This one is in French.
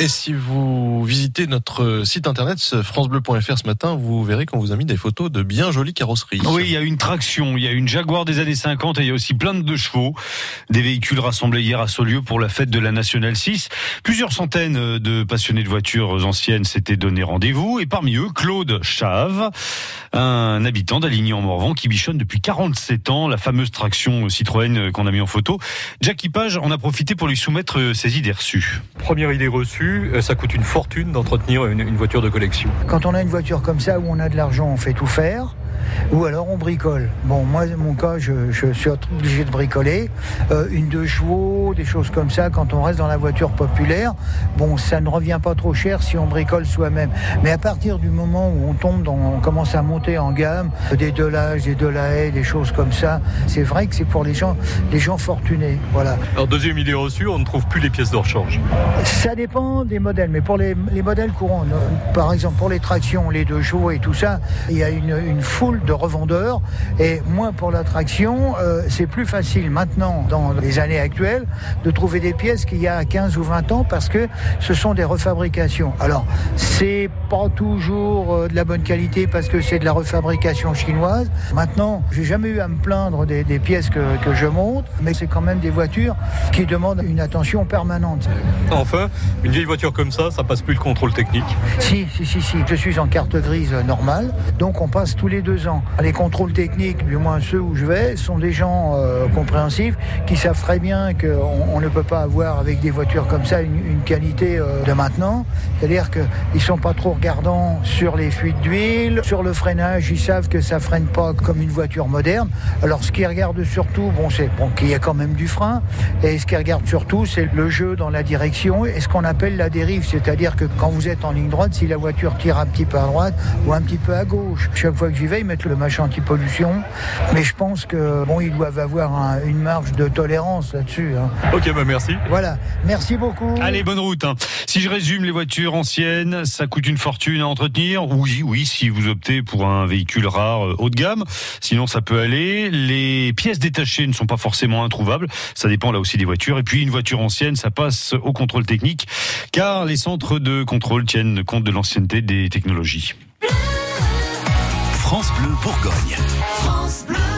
Et si vous visitez notre site internet francebleu.fr ce matin, vous verrez qu'on vous a mis des photos de bien jolies carrosseries. Oui, il y a une traction, il y a une Jaguar des années 50 et il y a aussi plein de chevaux. Des véhicules rassemblés hier à Saulieu pour la fête de la Nationale 6. Plusieurs centaines de passionnés de voitures anciennes s'étaient donné rendez-vous et parmi eux, Claude Chave, un habitant d'Aligny-en-Morvan qui bichonne depuis 47 ans la fameuse traction Citroën qu'on a mis en photo. Jackie Page en a profité pour lui soumettre ses idées reçues. Première idée reçue, euh, ça coûte une fortune d'entretenir une, une voiture de collection. Quand on a une voiture comme ça où on a de l'argent, on fait tout faire ou alors on bricole. Bon, moi, mon cas, je, je suis obligé de bricoler. Euh, une deux chevaux, des choses comme ça, quand on reste dans la voiture populaire, bon, ça ne revient pas trop cher si on bricole soi-même. Mais à partir du moment où on tombe, dans, on commence à monter en gamme, des Delage, des Delahaye, des choses comme ça, c'est vrai que c'est pour les gens, les gens fortunés. Voilà. Alors, deuxième idée reçue, on ne trouve plus les pièces de rechange. Ça dépend des modèles, mais pour les, les modèles courants, par exemple pour les tractions, les deux chevaux et tout ça, il y a une, une foule de revendeurs et moins pour l'attraction. Euh, c'est plus facile maintenant, dans les années actuelles, de trouver des pièces qu'il y a 15 ou 20 ans parce que ce sont des refabrications. Alors, c'est pas toujours euh, de la bonne qualité parce que c'est de la refabrication chinoise. Maintenant, j'ai jamais eu à me plaindre des, des pièces que, que, je monte, mais c'est quand même des voitures qui demandent une attention permanente. Enfin, une vieille voiture comme ça, ça passe plus le contrôle technique Si, si, si, si. Je suis en carte grise normale, donc on passe tous les deux ans. Les contrôles techniques, du moins ceux où je vais, sont des gens euh, compréhensifs qui savent très bien qu'on on ne peut pas avoir avec des voitures comme ça une, qualité euh, de maintenant. C'est-à-dire qu'ils ne sont pas trop regardants sur les fuites d'huile, sur le freinage, ils savent que ça freine pas comme une voiture moderne. Alors ce qu'ils regardent surtout, bon, c'est qu'il y a quand même du frein, et ce qu'ils regardent surtout, c'est le jeu dans la direction et ce qu'on appelle la dérive, c'est-à-dire que quand vous êtes en ligne droite, si la voiture tire un petit peu à droite ou un petit peu à gauche, chaque fois que j'y vais, mettent le machin anti-pollution. Mais je pense que bon, ils doivent avoir un, une marge de tolérance là-dessus. Hein. Ok, bah merci. Voilà, merci beaucoup. Allez, bonne route. Hein. Si je résume, les voitures anciennes, ça coûte une fortune à entretenir. Oui, oui, si vous optez pour un véhicule rare euh, haut de gamme. Sinon, ça peut aller. Les pièces détachées ne sont pas forcément introuvables. Ça dépend là aussi des voitures. Et puis, une voiture ancienne, ça passe au contrôle technique, car les centres de contrôle tiennent compte de l'ancienneté des technologies. France Bleu Bourgogne. France Bleu.